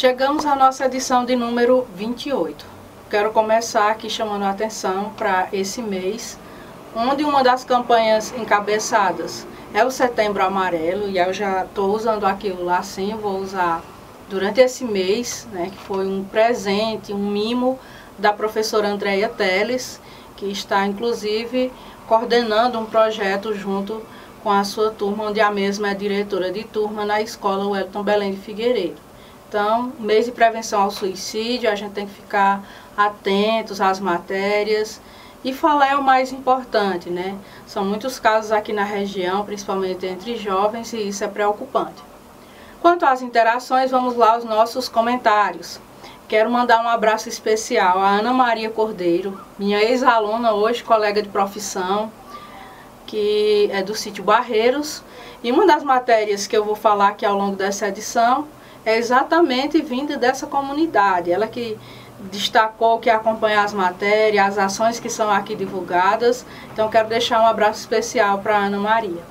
Chegamos à nossa edição de número 28. Quero começar aqui chamando a atenção para esse mês, onde uma das campanhas encabeçadas é o Setembro Amarelo, e eu já estou usando aqui o lacinho, vou usar durante esse mês, né, que foi um presente, um mimo da professora Andréia Teles, que está inclusive coordenando um projeto junto com a sua turma, onde a mesma é diretora de turma na escola Wellington Belém de Figueiredo. Então, mês de prevenção ao suicídio, a gente tem que ficar atentos às matérias e falar é o mais importante, né? São muitos casos aqui na região, principalmente entre jovens, e isso é preocupante. Quanto às interações, vamos lá aos nossos comentários. Quero mandar um abraço especial a Ana Maria Cordeiro, minha ex-aluna, hoje colega de profissão, que é do sítio Barreiros. E uma das matérias que eu vou falar aqui ao longo dessa edição é exatamente vinda dessa comunidade. Ela que destacou que acompanha as matérias, as ações que são aqui divulgadas. Então quero deixar um abraço especial para Ana Maria.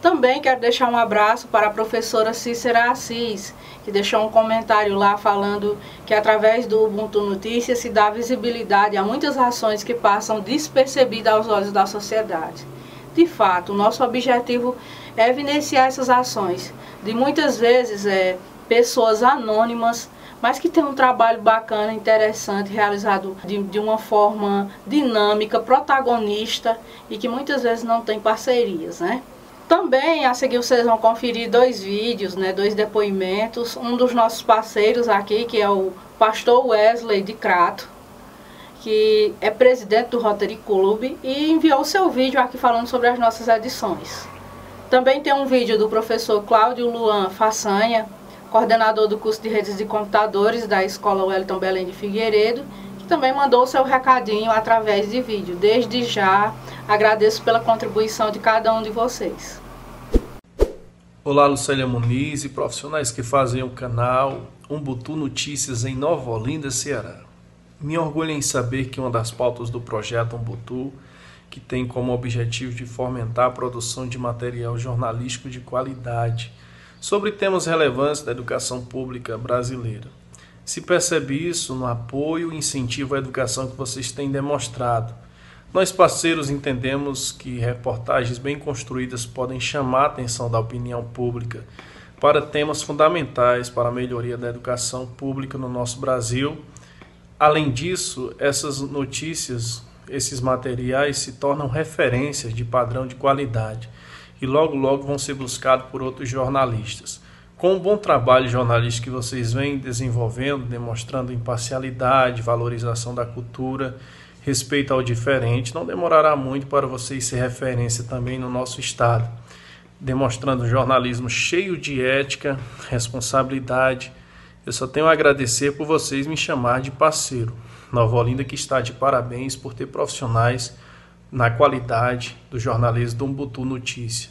Também quero deixar um abraço para a professora Cícera Assis, que deixou um comentário lá falando que através do Ubuntu Notícias se dá visibilidade a muitas ações que passam despercebidas aos olhos da sociedade. De fato, o nosso objetivo é evidenciar essas ações, de muitas vezes é, pessoas anônimas, mas que tem um trabalho bacana, interessante, realizado de, de uma forma dinâmica, protagonista e que muitas vezes não tem parcerias, né? Também a seguir vocês vão conferir dois vídeos, né, dois depoimentos. Um dos nossos parceiros aqui, que é o pastor Wesley de Crato, que é presidente do Rotary Club e enviou seu vídeo aqui falando sobre as nossas edições. Também tem um vídeo do professor Cláudio Luan Façanha, coordenador do curso de redes de computadores da Escola Wellington Belém de Figueiredo, que também mandou seu recadinho através de vídeo. Desde já Agradeço pela contribuição de cada um de vocês. Olá, Lucélia Muniz e profissionais que fazem o canal Umbutu Notícias em Nova Olinda, Ceará. Me orgulho em saber que uma das pautas do projeto Umbutu, que tem como objetivo de fomentar a produção de material jornalístico de qualidade sobre temas relevantes da educação pública brasileira. Se percebe isso no apoio e incentivo à educação que vocês têm demonstrado nós, parceiros, entendemos que reportagens bem construídas podem chamar a atenção da opinião pública para temas fundamentais para a melhoria da educação pública no nosso Brasil. Além disso, essas notícias, esses materiais se tornam referências de padrão de qualidade e logo logo vão ser buscados por outros jornalistas. Com o bom trabalho jornalístico que vocês vêm desenvolvendo, demonstrando imparcialidade, valorização da cultura respeito ao diferente, não demorará muito para vocês ser referência também no nosso estado, demonstrando um jornalismo cheio de ética, responsabilidade. Eu só tenho a agradecer por vocês me chamar de parceiro. Nova Olinda que está de parabéns por ter profissionais na qualidade do jornalismo do Umbutu Notícia.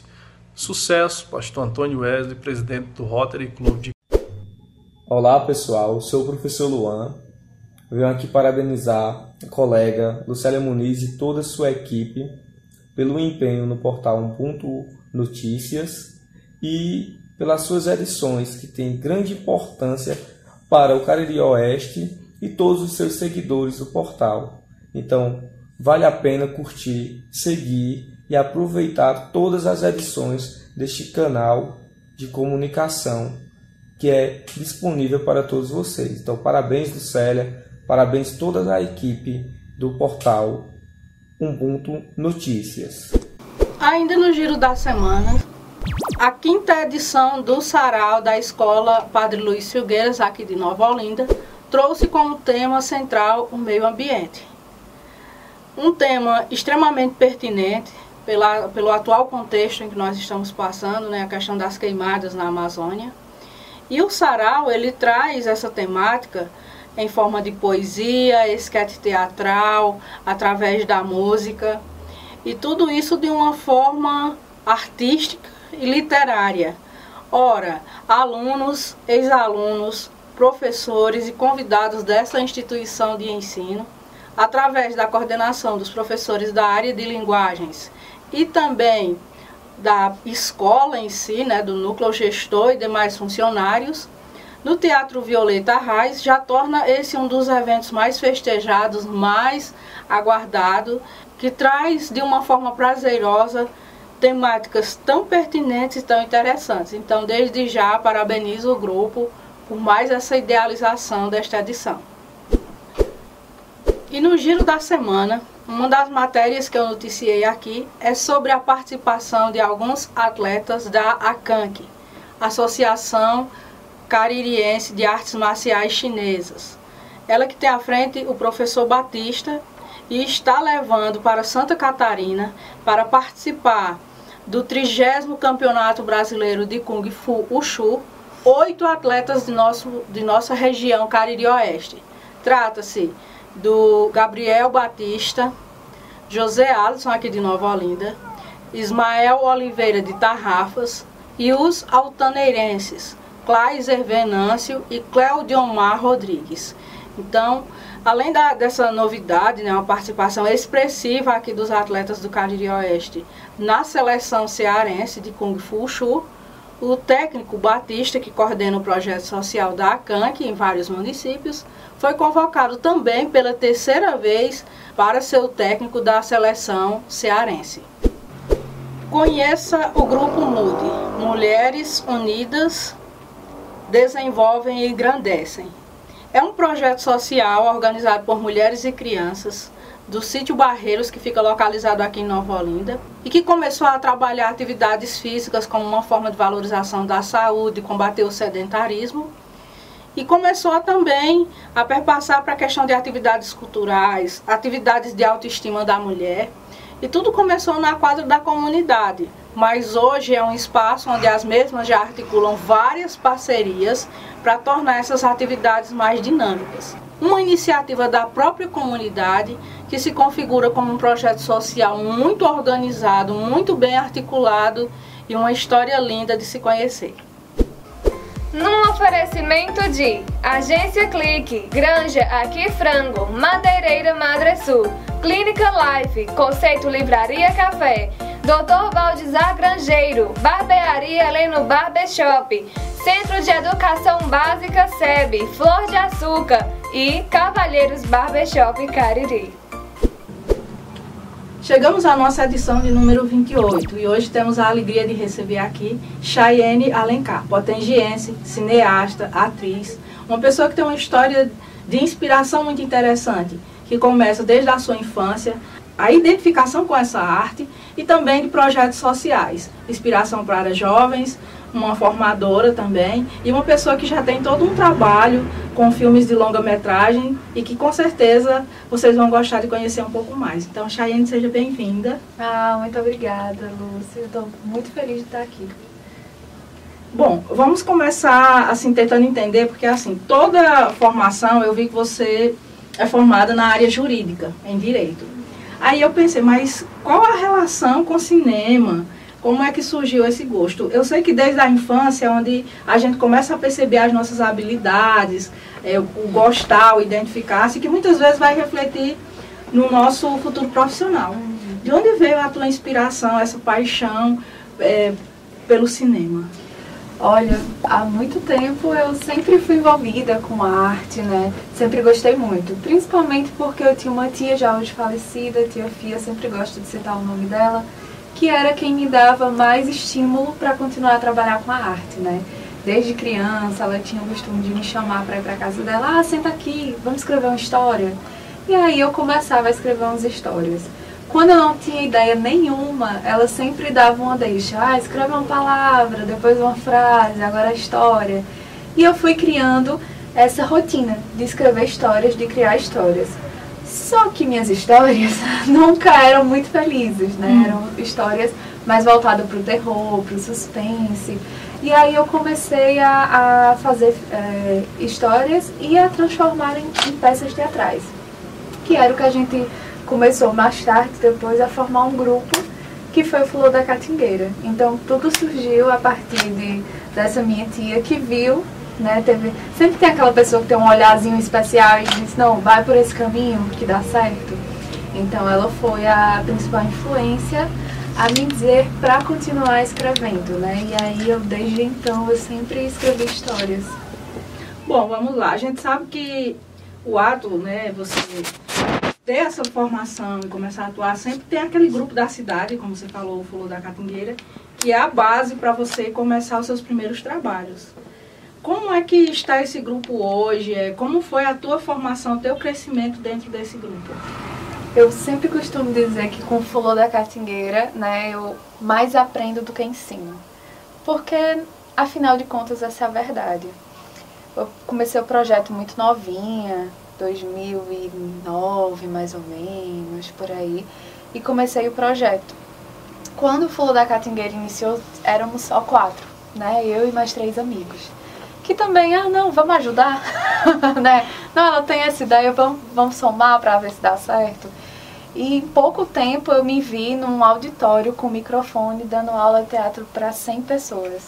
Sucesso, Pastor Antônio Wesley, presidente do Rotary Club de Olá pessoal, sou o professor Luan, Venho aqui parabenizar a colega Lucélia Muniz e toda a sua equipe pelo empenho no portal Um Ponto Notícias e pelas suas edições, que têm grande importância para o Cariri Oeste e todos os seus seguidores do portal. Então, vale a pena curtir, seguir e aproveitar todas as edições deste canal de comunicação que é disponível para todos vocês. Então, parabéns, Lucélia Parabéns toda a equipe do portal Ubuntu Notícias. Ainda no giro da semana, a quinta edição do Sarau da Escola Padre Luiz Filgueiras, aqui de Nova Olinda, trouxe como tema central o meio ambiente. Um tema extremamente pertinente pela, pelo atual contexto em que nós estamos passando, né, a questão das queimadas na Amazônia. E o Sarau, ele traz essa temática em forma de poesia, esquete teatral, através da música. E tudo isso de uma forma artística e literária. Ora, alunos, ex-alunos, professores e convidados dessa instituição de ensino, através da coordenação dos professores da área de linguagens e também da escola em si, né, do núcleo gestor e demais funcionários, no Teatro Violeta Arraes já torna esse um dos eventos mais festejados, mais aguardado, que traz de uma forma prazerosa temáticas tão pertinentes e tão interessantes. Então, desde já, parabenizo o grupo por mais essa idealização desta edição. E no giro da semana, uma das matérias que eu noticiei aqui é sobre a participação de alguns atletas da ACANC, Associação Caririense de Artes Marciais Chinesas. Ela que tem à frente o professor Batista e está levando para Santa Catarina para participar do 30 Campeonato Brasileiro de Kung Fu Wushu, oito atletas de, nosso, de nossa região Cariri Oeste. Trata-se do Gabriel Batista, José Alisson aqui de Nova Olinda, Ismael Oliveira de Tarrafas e os altaneirenses Claiser Venâncio e Cleodiomar Rodrigues. Então, além da, dessa novidade, né, uma participação expressiva aqui dos atletas do Cariri Oeste na seleção cearense de Kung Fu Shu, o técnico Batista, que coordena o projeto social da ACANC em vários municípios, foi convocado também pela terceira vez para ser o técnico da seleção cearense. Conheça o Grupo MUDE, Mulheres Unidas desenvolvem e engrandecem. É um projeto social organizado por mulheres e crianças do sítio Barreiros, que fica localizado aqui em Nova Olinda, e que começou a trabalhar atividades físicas como uma forma de valorização da saúde, combater o sedentarismo, e começou também a perpassar para a questão de atividades culturais, atividades de autoestima da mulher, e tudo começou na quadra da comunidade, mas hoje é um espaço onde as mesmas já articulam várias parcerias para tornar essas atividades mais dinâmicas. Uma iniciativa da própria comunidade que se configura como um projeto social muito organizado, muito bem articulado e uma história linda de se conhecer. Num oferecimento de Agência Clique, Granja Aqui Frango, Madeireira Madre Sul, Clínica Life, Conceito Livraria Café, Dr. Valdizar Grangeiro, Barbearia Heleno Barbershop, Centro de Educação Básica SEB, Flor de Açúcar e Cavalheiros Barbershop Cariri. Chegamos à nossa edição de número 28 e hoje temos a alegria de receber aqui Chayenne Alencar, potengiense, cineasta, atriz, uma pessoa que tem uma história de inspiração muito interessante, que começa desde a sua infância, a identificação com essa arte e também de projetos sociais, inspiração para jovens, uma formadora também e uma pessoa que já tem todo um trabalho com filmes de longa-metragem e que com certeza vocês vão gostar de conhecer um pouco mais. Então, Chayenne, seja bem-vinda. Ah, muito obrigada, Lúcia. Estou muito feliz de estar aqui. Bom, vamos começar assim tentando entender, porque assim, toda formação eu vi que você é formada na área jurídica, em direito. Aí eu pensei, mas qual a relação com cinema? Como é que surgiu esse gosto? Eu sei que desde a infância, onde a gente começa a perceber as nossas habilidades, é, o gostar, o identificar-se, que muitas vezes vai refletir no nosso futuro profissional. De onde veio a tua inspiração, essa paixão é, pelo cinema? Olha, há muito tempo eu sempre fui envolvida com arte, né? Sempre gostei muito. Principalmente porque eu tinha uma tia já hoje falecida, tia Fia, sempre gosto de citar o nome dela que era quem me dava mais estímulo para continuar a trabalhar com a arte, né? Desde criança, ela tinha o costume de me chamar para ir para casa dela, ah, senta aqui, vamos escrever uma história. E aí eu começava a escrever umas histórias. Quando eu não tinha ideia nenhuma, ela sempre dava uma deixa, ah, escreve uma palavra, depois uma frase, agora a história. E eu fui criando essa rotina de escrever histórias, de criar histórias. Só que minhas histórias nunca eram muito felizes, né? Hum. Eram histórias mais voltadas para o terror, para o suspense. E aí eu comecei a, a fazer é, histórias e a transformar em, em, peças teatrais. Que era o que a gente começou mais tarde, depois, a formar um grupo, que foi o Flor da Catingueira. Então tudo surgiu a partir de, dessa minha tia que viu né? Teve, sempre tem aquela pessoa que tem um olharzinho especial e diz, não, vai por esse caminho que dá certo. Então ela foi a principal influência a me dizer para continuar escrevendo, né? E aí eu desde então eu sempre escrevi histórias. Bom, vamos lá. A gente sabe que o ato, né, você ter essa formação e começar a atuar, sempre tem aquele grupo da cidade, como você falou, falou da Catingueira, que é a base para você começar os seus primeiros trabalhos. Como é que está esse grupo hoje? É, como foi a tua formação, o teu crescimento dentro desse grupo? Eu sempre costumo dizer que com o Fulô da Catingueira, né, eu mais aprendo do que ensino. Porque, afinal de contas, essa é a verdade. Eu comecei o projeto muito novinha, 2009 mais ou menos, por aí, e comecei o projeto. Quando o Fulô da Catingueira iniciou, éramos só quatro, né? Eu e mais três amigos. Que também, ah não, vamos ajudar, né? Não, ela tem essa ideia, vamos, vamos somar para ver se dá certo. E em pouco tempo eu me vi num auditório com microfone dando aula de teatro para 100 pessoas.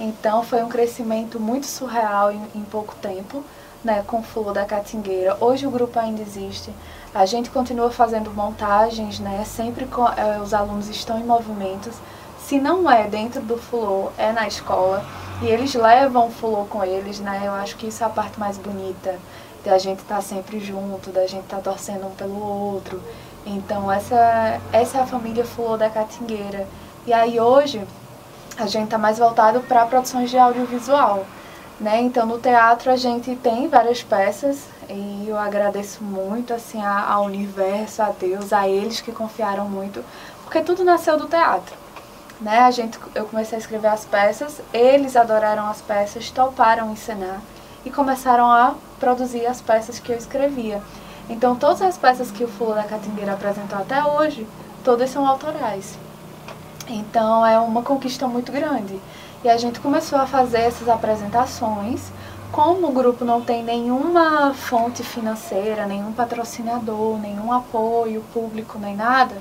Então foi um crescimento muito surreal em, em pouco tempo, né, com o Fulô da Catingueira. Hoje o grupo ainda existe. A gente continua fazendo montagens, né, sempre com, é, os alunos estão em movimentos. Se não é dentro do Fulô, é na escola. E eles levam o Fulô com eles, né? Eu acho que isso é a parte mais bonita, da gente estar tá sempre junto, da gente estar tá torcendo um pelo outro. Então essa, essa é a família Fulô da Catingueira. E aí hoje a gente está mais voltado para produções de audiovisual. Né? Então no teatro a gente tem várias peças e eu agradeço muito assim ao universo, a Deus, a eles que confiaram muito, porque tudo nasceu do teatro. Né? A gente, eu comecei a escrever as peças, eles adoraram as peças, toparam encenar e começaram a produzir as peças que eu escrevia. Então todas as peças que o Fulano da Catingueira apresentou até hoje, todas são autorais. Então é uma conquista muito grande. E a gente começou a fazer essas apresentações. Como o grupo não tem nenhuma fonte financeira, nenhum patrocinador, nenhum apoio público, nem nada,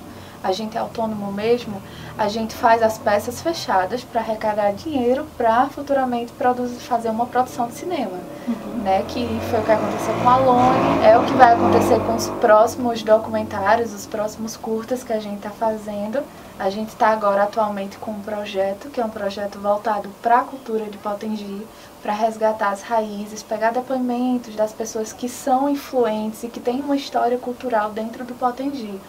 a gente é autônomo mesmo, a gente faz as peças fechadas para arrecadar dinheiro para futuramente produzir, fazer uma produção de cinema, uhum. né? Que foi o que aconteceu com a Lone, é o que vai acontecer com os próximos documentários, os próximos curtas que a gente está fazendo. A gente está agora atualmente com um projeto, que é um projeto voltado para a cultura de Potengi, para resgatar as raízes, pegar depoimentos das pessoas que são influentes e que têm uma história cultural dentro do Potengi.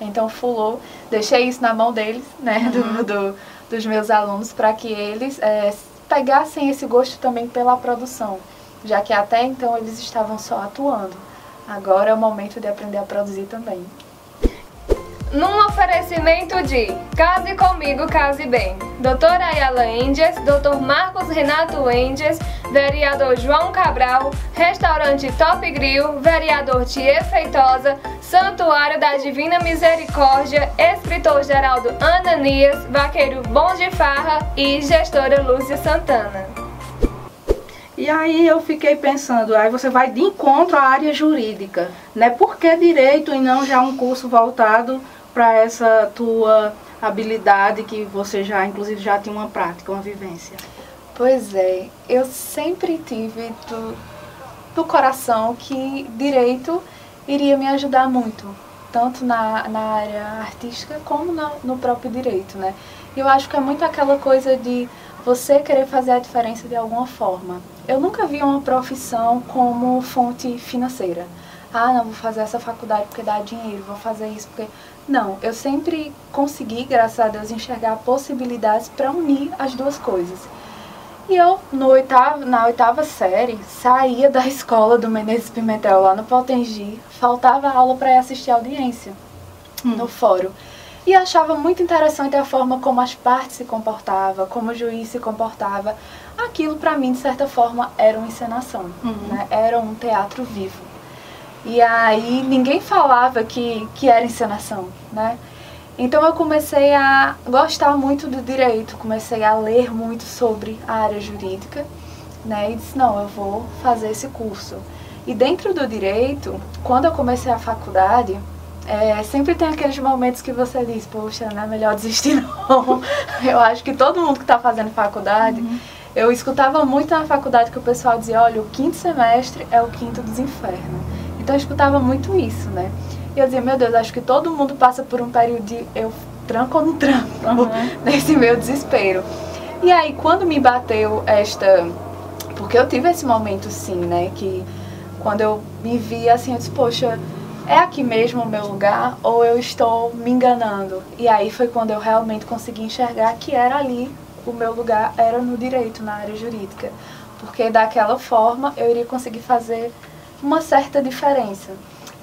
Então, Fulô, deixei isso na mão deles, né, uhum. do, do, dos meus alunos, para que eles é, pegassem esse gosto também pela produção, já que até então eles estavam só atuando. Agora é o momento de aprender a produzir também num oferecimento de Case Comigo, Case Bem. Doutora Ayala Índias, Doutor Marcos Renato Índias, Vereador João Cabral, Restaurante Top Grill, Vereador Tia Feitosa, Santuário da Divina Misericórdia, Escritor Geraldo Ananias, Vaqueiro Bom de Farra e Gestora Lúcia Santana. E aí eu fiquei pensando, aí você vai de encontro à área jurídica, né? Por que direito e não já um curso voltado para essa tua habilidade que você já, inclusive, já tinha uma prática, uma vivência? Pois é, eu sempre tive do, do coração que direito iria me ajudar muito, tanto na, na área artística como no, no próprio direito, né? Eu acho que é muito aquela coisa de você querer fazer a diferença de alguma forma. Eu nunca vi uma profissão como fonte financeira. Ah, não, vou fazer essa faculdade porque dá dinheiro, vou fazer isso porque não, eu sempre consegui, graças a Deus, enxergar possibilidades para unir as duas coisas. E eu, no oitavo, na oitava série, saía da escola do Menezes Pimentel lá no Potengi, faltava aula para ir assistir a audiência hum. no fórum. E achava muito interessante a forma como as partes se comportavam, como o juiz se comportava. Aquilo, para mim, de certa forma, era uma encenação, uhum. né? era um teatro vivo. E aí ninguém falava que, que era encenação, né? Então eu comecei a gostar muito do direito, comecei a ler muito sobre a área jurídica, né? E disse, não, eu vou fazer esse curso. E dentro do direito, quando eu comecei a faculdade, é, sempre tem aqueles momentos que você diz, poxa, não é melhor desistir não. eu acho que todo mundo que está fazendo faculdade, uhum. eu escutava muito na faculdade que o pessoal dizia, olha, o quinto semestre é o quinto dos infernos. Então eu escutava muito isso, né? E eu dizia, meu Deus, acho que todo mundo passa por um período de eu tranco ou não tranco, uhum. nesse meu desespero. E aí, quando me bateu esta Porque eu tive esse momento sim, né? Que quando eu me vi assim, eu disse, poxa, é aqui mesmo o meu lugar ou eu estou me enganando? E aí foi quando eu realmente consegui enxergar que era ali o meu lugar, era no direito, na área jurídica. Porque daquela forma eu iria conseguir fazer uma certa diferença.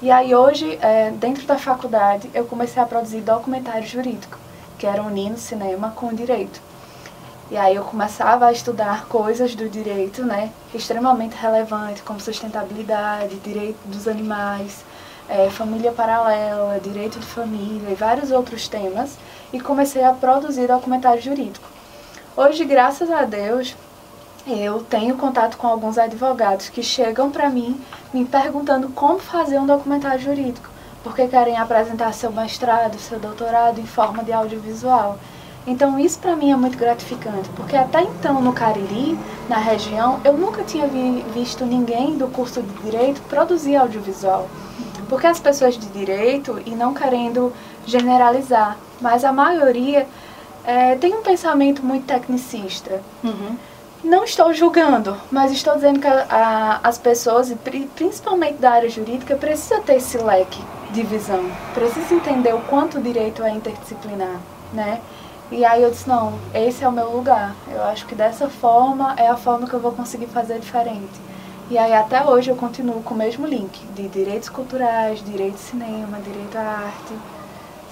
E aí hoje, é, dentro da faculdade, eu comecei a produzir documentário jurídico, que era unindo cinema com direito. E aí eu começava a estudar coisas do direito, né, extremamente relevantes, como sustentabilidade, direito dos animais, é, família paralela, direito de família e vários outros temas, e comecei a produzir documentário jurídico. Hoje, graças a Deus, eu tenho contato com alguns advogados que chegam para mim me perguntando como fazer um documentário jurídico, porque querem apresentar seu mestrado, seu doutorado em forma de audiovisual. Então isso para mim é muito gratificante, porque até então no Cariri, na região, eu nunca tinha vi visto ninguém do curso de direito produzir audiovisual. Porque as pessoas de direito, e não querendo generalizar, mas a maioria é, tem um pensamento muito tecnicista. Uhum. Não estou julgando, mas estou dizendo que a, a, as pessoas, principalmente da área jurídica, precisam ter esse leque de visão. Precisa entender o quanto o direito é interdisciplinar, né? E aí eu disse, não, esse é o meu lugar. Eu acho que dessa forma é a forma que eu vou conseguir fazer diferente. E aí até hoje eu continuo com o mesmo link de direitos culturais, direito de cinema, direito à arte.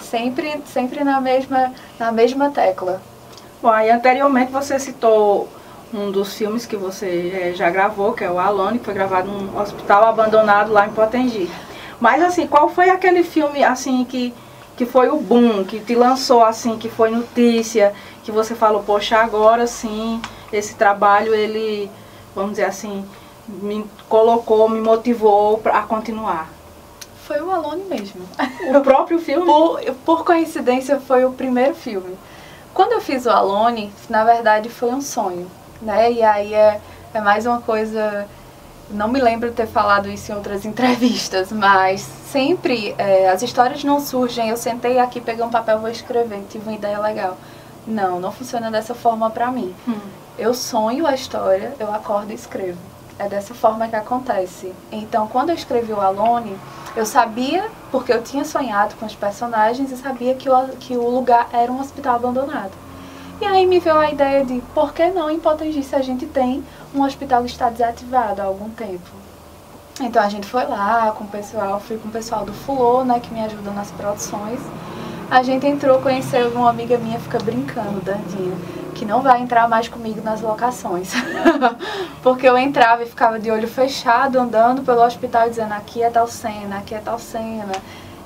Sempre, sempre na mesma, na mesma tecla. Bom, aí anteriormente você citou um dos filmes que você é, já gravou, que é o Alone, que foi gravado num hospital abandonado lá em Potengi. Mas assim, qual foi aquele filme assim que, que foi o boom, que te lançou assim, que foi notícia, que você falou, poxa, agora sim, esse trabalho ele, vamos dizer assim, me colocou, me motivou a continuar? Foi o Alone mesmo. O próprio filme? Por, por coincidência, foi o primeiro filme. Quando eu fiz o Alone, na verdade foi um sonho né? E aí é, é mais uma coisa. Não me lembro de ter falado isso em outras entrevistas, mas sempre é, as histórias não surgem. Eu sentei aqui, peguei um papel, vou escrever, tive uma ideia legal. Não, não funciona dessa forma pra mim. Hum. Eu sonho a história, eu acordo e escrevo. É dessa forma que acontece. Então, quando eu escrevi o Alone, eu sabia, porque eu tinha sonhado com os personagens e sabia que o, que o lugar era um hospital abandonado. E aí me veio a ideia de por que não em Potengi se a gente tem um hospital que está desativado há algum tempo. Então a gente foi lá com o pessoal, fui com o pessoal do Fulô, né, que me ajuda nas produções. A gente entrou, conheceu uma amiga minha, fica brincando, Dandinha, que não vai entrar mais comigo nas locações. Porque eu entrava e ficava de olho fechado, andando pelo hospital dizendo aqui é tal cena, aqui é tal cena.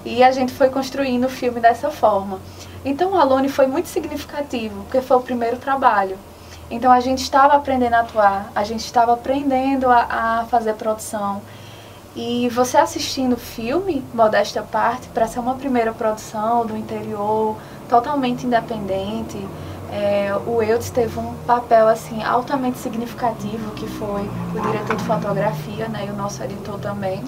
E a gente foi construindo o filme dessa forma. Então o Alone foi muito significativo, porque foi o primeiro trabalho. Então a gente estava aprendendo a atuar, a gente estava aprendendo a, a fazer produção. E você assistindo o filme, modesta parte, para ser uma primeira produção do interior, totalmente independente, é, o Eudes teve um papel assim altamente significativo, que foi o diretor de fotografia, né, e o nosso editor também.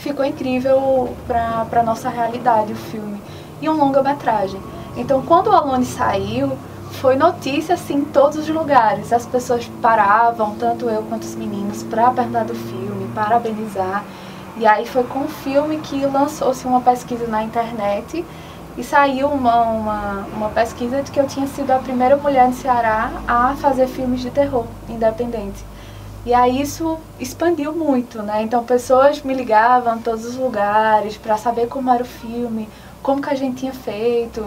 Ficou incrível para a nossa realidade o filme e um longa-metragem. Então, quando o Alone saiu, foi notícia assim em todos os lugares. As pessoas paravam, tanto eu quanto os meninos, para perguntar do filme, parabenizar. E aí foi com o filme que lançou-se uma pesquisa na internet e saiu uma, uma, uma pesquisa de que eu tinha sido a primeira mulher no Ceará a fazer filmes de terror independente. E aí isso expandiu muito, né? Então pessoas me ligavam em todos os lugares para saber como era o filme, como que a gente tinha feito.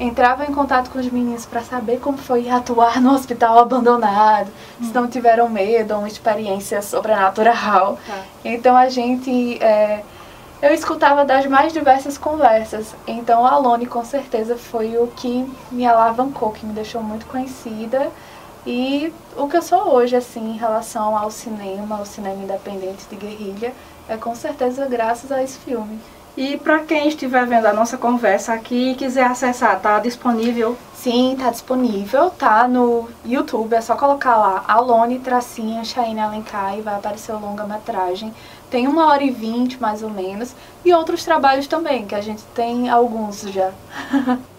Entrava em contato com os meninos para saber como foi atuar no hospital abandonado, hum. se não tiveram medo, uma experiência sobrenatural. Tá. Então a gente. É, eu escutava das mais diversas conversas. Então a Alone com certeza foi o que me alavancou, que me deixou muito conhecida. E o que eu sou hoje, assim, em relação ao cinema, ao cinema independente de guerrilha, é com certeza graças a esse filme. E para quem estiver vendo a nossa conversa aqui e quiser acessar, tá disponível? Sim, tá disponível, tá no YouTube, é só colocar lá Alone Tracinha Chaine Alencar e vai aparecer o longa-metragem. Tem uma hora e vinte, mais ou menos, e outros trabalhos também, que a gente tem alguns já.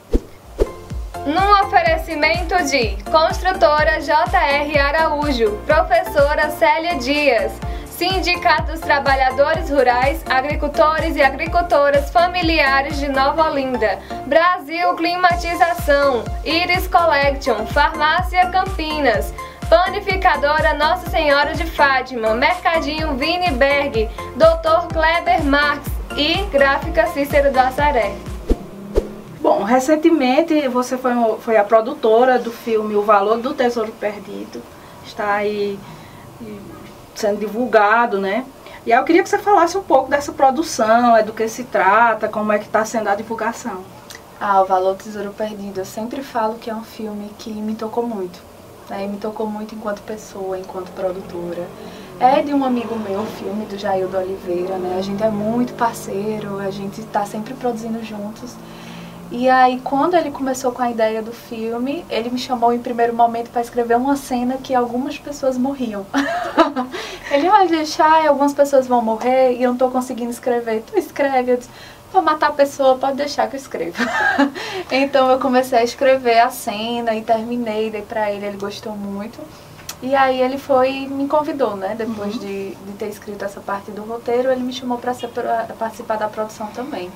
Num oferecimento de Construtora JR Araújo, Professora Célia Dias, Sindicato dos Trabalhadores Rurais, Agricultores e Agricultoras Familiares de Nova Olinda, Brasil Climatização, Iris Collection, Farmácia Campinas, Panificadora Nossa Senhora de Fátima, Mercadinho Viniberg, Dr. Kleber Marx e Gráfica Cícero do Assaré. Bom, recentemente você foi, foi a produtora do filme O Valor do Tesouro Perdido. Está aí sendo divulgado, né? E aí eu queria que você falasse um pouco dessa produção, é do que se trata, como é que está sendo a divulgação. Ah, O Valor do Tesouro Perdido. Eu sempre falo que é um filme que me tocou muito. Né? Me tocou muito enquanto pessoa, enquanto produtora. É de um amigo meu, o filme do Jaildo Oliveira, né? A gente é muito parceiro, a gente está sempre produzindo juntos. E aí, quando ele começou com a ideia do filme, ele me chamou em primeiro momento para escrever uma cena que algumas pessoas morriam. ele vai deixar, algumas pessoas vão morrer e eu não estou conseguindo escrever. Tu escreve, eu disse, para matar a pessoa, pode deixar que eu escreva. então eu comecei a escrever a cena e terminei, dei para ele, ele gostou muito. E aí ele foi me convidou, né? Depois uhum. de, de ter escrito essa parte do roteiro, ele me chamou para participar da produção também.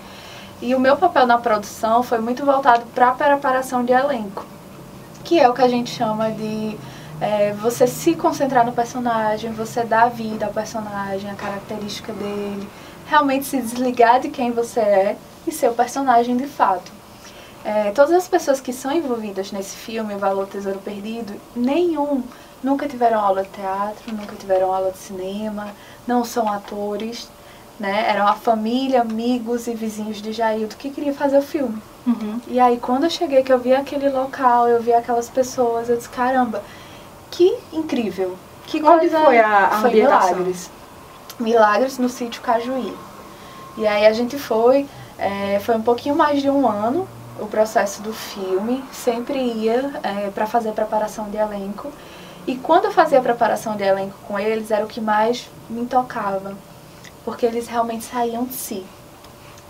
E o meu papel na produção foi muito voltado para a preparação de elenco, que é o que a gente chama de é, você se concentrar no personagem, você dar vida ao personagem, a característica dele, realmente se desligar de quem você é e ser o personagem de fato. É, todas as pessoas que são envolvidas nesse filme, Valor Tesouro Perdido, nenhum nunca tiveram aula de teatro, nunca tiveram aula de cinema, não são atores, né? Eram a família, amigos e vizinhos de Jaildo que queria fazer o filme. Uhum. E aí, quando eu cheguei, que eu vi aquele local, eu vi aquelas pessoas, eu disse, caramba, que incrível. Que Onde coisa... foi a, a foi Milagres. Milagres no sítio Cajuí. E aí a gente foi, é, foi um pouquinho mais de um ano o processo do filme, sempre ia é, para fazer preparação de elenco. E quando eu fazia a preparação de elenco com eles, era o que mais me tocava porque eles realmente saíam de si.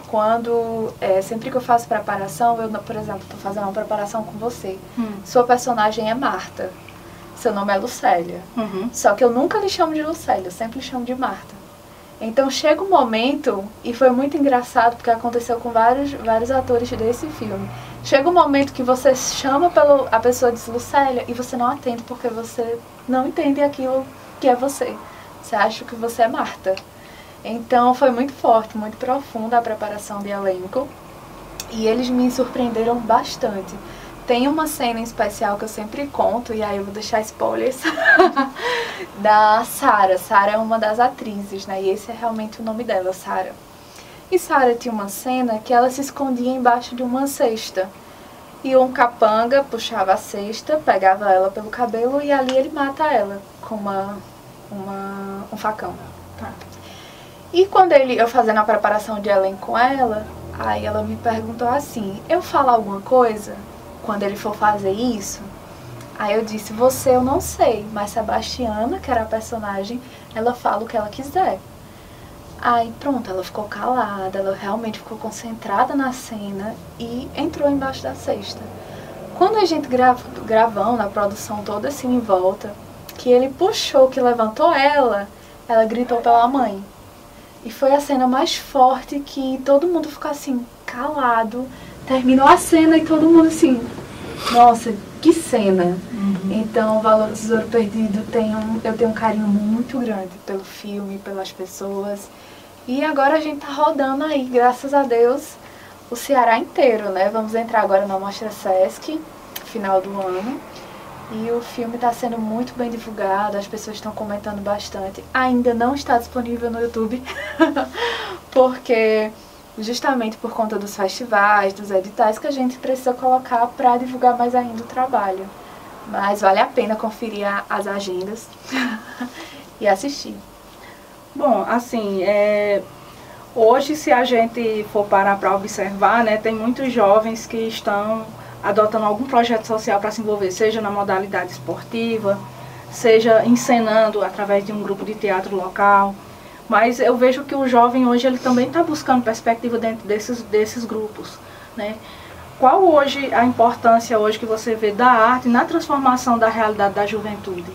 Quando, é, sempre que eu faço preparação, eu, por exemplo, estou fazendo uma preparação com você. Hum. Sua personagem é Marta. Seu nome é Lucélia. Uhum. Só que eu nunca lhe chamo de Lucélia, eu sempre lhe chamo de Marta. Então chega um momento, e foi muito engraçado porque aconteceu com vários, vários atores desse filme. Chega um momento que você chama pelo, a pessoa de Lucélia e você não atende porque você não entende aquilo que é você. Você acha que você é Marta. Então foi muito forte, muito profunda a preparação de elenco e eles me surpreenderam bastante. Tem uma cena em especial que eu sempre conto, e aí eu vou deixar spoilers, da Sara. Sara é uma das atrizes, né? E esse é realmente o nome dela, Sara. E Sara tinha uma cena que ela se escondia embaixo de uma cesta. E um capanga puxava a cesta, pegava ela pelo cabelo e ali ele mata ela com uma, uma, um facão. Tá. E quando ele, eu fazendo a preparação de elenco com ela, aí ela me perguntou assim, eu falo alguma coisa quando ele for fazer isso? Aí eu disse, você eu não sei, mas Sebastiana, que era a personagem, ela fala o que ela quiser. Aí pronto, ela ficou calada, ela realmente ficou concentrada na cena e entrou embaixo da cesta. Quando a gente grava, gravando a produção toda assim em volta, que ele puxou, que levantou ela, ela gritou pela mãe. E foi a cena mais forte que todo mundo ficou assim, calado. Terminou a cena e todo mundo assim, nossa, que cena. Uhum. Então, o Valor do Tesouro Perdido tem um, eu tenho um carinho muito grande pelo filme, pelas pessoas. E agora a gente tá rodando aí, graças a Deus, o Ceará inteiro, né? Vamos entrar agora na Mostra Sesc, final do ano. E o filme está sendo muito bem divulgado, as pessoas estão comentando bastante. Ainda não está disponível no YouTube, porque justamente por conta dos festivais, dos editais, que a gente precisa colocar para divulgar mais ainda o trabalho. Mas vale a pena conferir as agendas e assistir. Bom, assim, é, hoje se a gente for parar para observar, né, tem muitos jovens que estão adotando algum projeto social para se envolver, seja na modalidade esportiva, seja encenando através de um grupo de teatro local. Mas eu vejo que o jovem hoje ele também está buscando perspectiva dentro desses, desses grupos. Né? qual hoje a importância hoje que você vê da arte na transformação da realidade da juventude?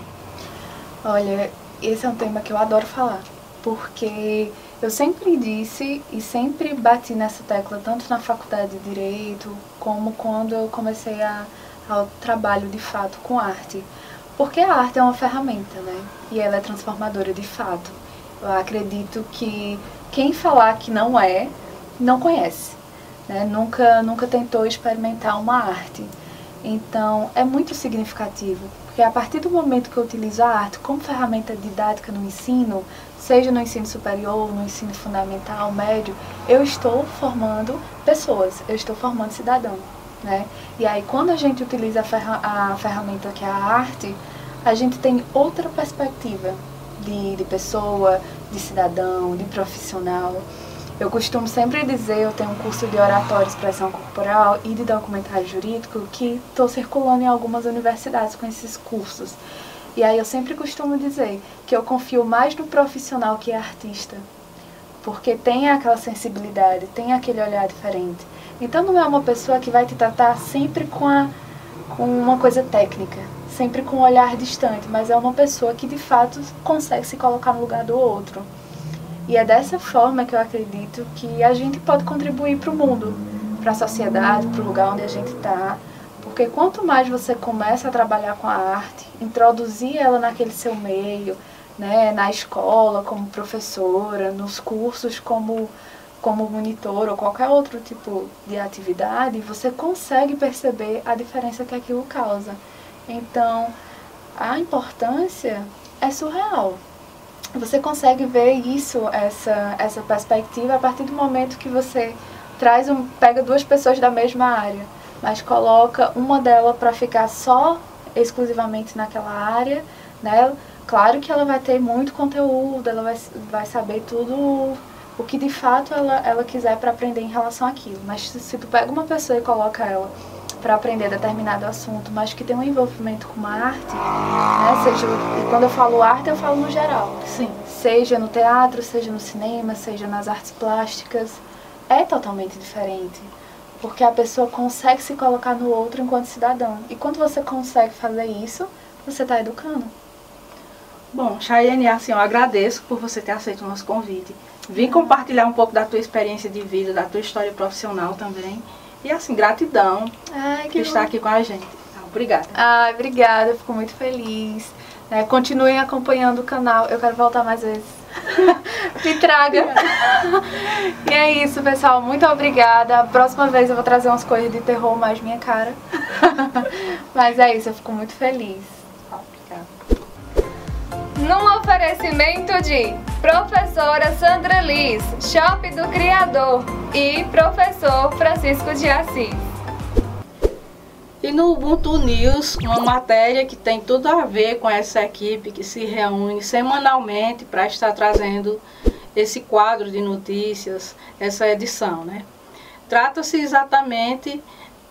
Olha, esse é um tema que eu adoro falar, porque eu sempre disse e sempre bati nessa tecla, tanto na faculdade de Direito, como quando eu comecei a, ao trabalho de fato com arte. Porque a arte é uma ferramenta, né? E ela é transformadora de fato. Eu acredito que quem falar que não é, não conhece. Né? Nunca, nunca tentou experimentar uma arte. Então, é muito significativo, porque a partir do momento que eu utilizo a arte como ferramenta didática no ensino, seja no ensino superior, no ensino fundamental, médio, eu estou formando pessoas, eu estou formando cidadão. Né? E aí, quando a gente utiliza a, ferra a ferramenta que é a arte, a gente tem outra perspectiva de, de pessoa, de cidadão, de profissional. Eu costumo sempre dizer, eu tenho um curso de oratória e expressão corporal e de documentário jurídico que estou circulando em algumas universidades com esses cursos. E aí eu sempre costumo dizer que eu confio mais no profissional que é artista, porque tem aquela sensibilidade, tem aquele olhar diferente. Então não é uma pessoa que vai te tratar sempre com, a, com uma coisa técnica, sempre com um olhar distante, mas é uma pessoa que de fato consegue se colocar no lugar do outro. E é dessa forma que eu acredito que a gente pode contribuir para o mundo, para a sociedade, para o lugar onde a gente está. Porque quanto mais você começa a trabalhar com a arte, introduzir ela naquele seu meio, né, na escola como professora, nos cursos como como monitor ou qualquer outro tipo de atividade, você consegue perceber a diferença que aquilo causa. Então, a importância é surreal você consegue ver isso, essa, essa perspectiva, a partir do momento que você traz um, pega duas pessoas da mesma área, mas coloca uma delas para ficar só exclusivamente naquela área, né? Claro que ela vai ter muito conteúdo, ela vai, vai saber tudo o que de fato ela, ela quiser para aprender em relação àquilo. Mas se, se tu pega uma pessoa e coloca ela para aprender determinado assunto, mas que tem um envolvimento com uma arte, né? Seja, e quando eu falo arte, eu falo no geral. Sim. Seja no teatro, seja no cinema, seja nas artes plásticas, é totalmente diferente. Porque a pessoa consegue se colocar no outro enquanto cidadão. E quando você consegue fazer isso, você está educando. Bom, Chayenne, assim, eu agradeço por você ter aceito o nosso convite. Vim compartilhar um pouco da tua experiência de vida, da tua história profissional também. E assim, gratidão Ai, que estar aqui com a gente. Obrigada. Ai, obrigada, fico muito feliz. É, continuem acompanhando o canal, eu quero voltar mais vezes. Me traga. e é isso, pessoal. Muito obrigada. A próxima vez eu vou trazer umas coisas de terror mais minha cara. Mas é isso, eu fico muito feliz. Num oferecimento de Professora Sandra Liz, Shop do Criador e Professor Francisco de Assis. E no Ubuntu News, uma matéria que tem tudo a ver com essa equipe que se reúne semanalmente para estar trazendo esse quadro de notícias, essa edição, né? Trata-se exatamente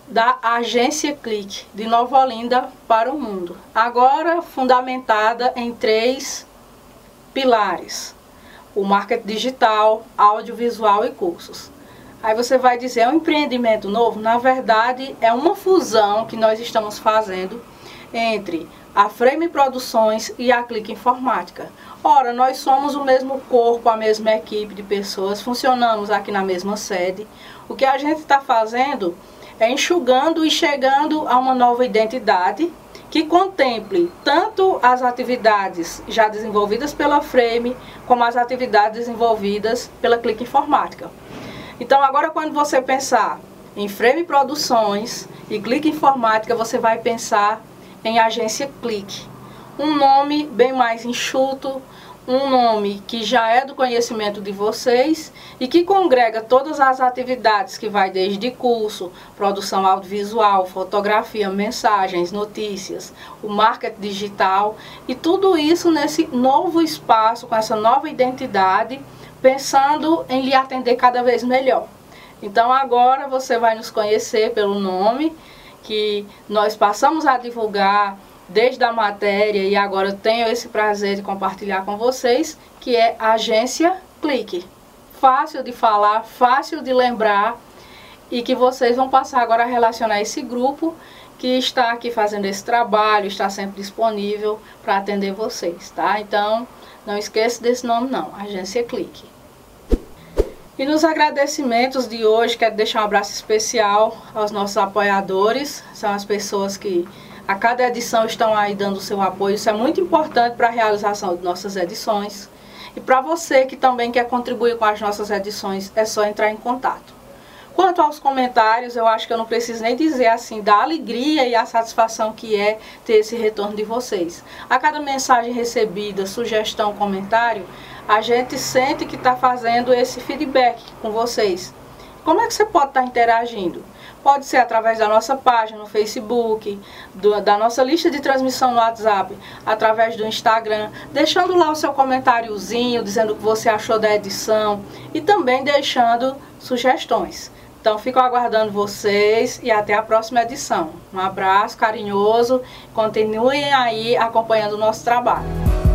da agência Clique de Nova Olinda para o mundo. Agora fundamentada em três pilares: o marketing digital, audiovisual e cursos. Aí você vai dizer, é um empreendimento novo? Na verdade, é uma fusão que nós estamos fazendo entre a Frame Produções e a Clique Informática. Ora, nós somos o mesmo corpo, a mesma equipe de pessoas, funcionamos aqui na mesma sede. O que a gente está fazendo é enxugando e chegando a uma nova identidade que contemple tanto as atividades já desenvolvidas pela Frame, como as atividades desenvolvidas pela Clique Informática. Então, agora quando você pensar em Frame Produções e Clique Informática, você vai pensar em Agência Clique. Um nome bem mais enxuto, um nome que já é do conhecimento de vocês e que congrega todas as atividades que vai desde curso, produção audiovisual, fotografia, mensagens, notícias, o marketing digital e tudo isso nesse novo espaço, com essa nova identidade, pensando em lhe atender cada vez melhor. Então agora você vai nos conhecer pelo nome que nós passamos a divulgar desde a matéria e agora tenho esse prazer de compartilhar com vocês, que é Agência Clique. Fácil de falar, fácil de lembrar e que vocês vão passar agora a relacionar esse grupo que está aqui fazendo esse trabalho, está sempre disponível para atender vocês, tá? Então, não esqueça desse nome não, Agência Clique. E nos agradecimentos de hoje, quero deixar um abraço especial aos nossos apoiadores, são as pessoas que a cada edição estão aí dando o seu apoio, isso é muito importante para a realização de nossas edições. E para você que também quer contribuir com as nossas edições, é só entrar em contato. Quanto aos comentários, eu acho que eu não preciso nem dizer assim da alegria e a satisfação que é ter esse retorno de vocês. A cada mensagem recebida, sugestão, comentário, a gente sente que está fazendo esse feedback com vocês. Como é que você pode estar tá interagindo? Pode ser através da nossa página no Facebook, do, da nossa lista de transmissão no WhatsApp, através do Instagram, deixando lá o seu comentáriozinho, dizendo o que você achou da edição e também deixando sugestões. Então, fico aguardando vocês e até a próxima edição. Um abraço carinhoso, continuem aí acompanhando o nosso trabalho.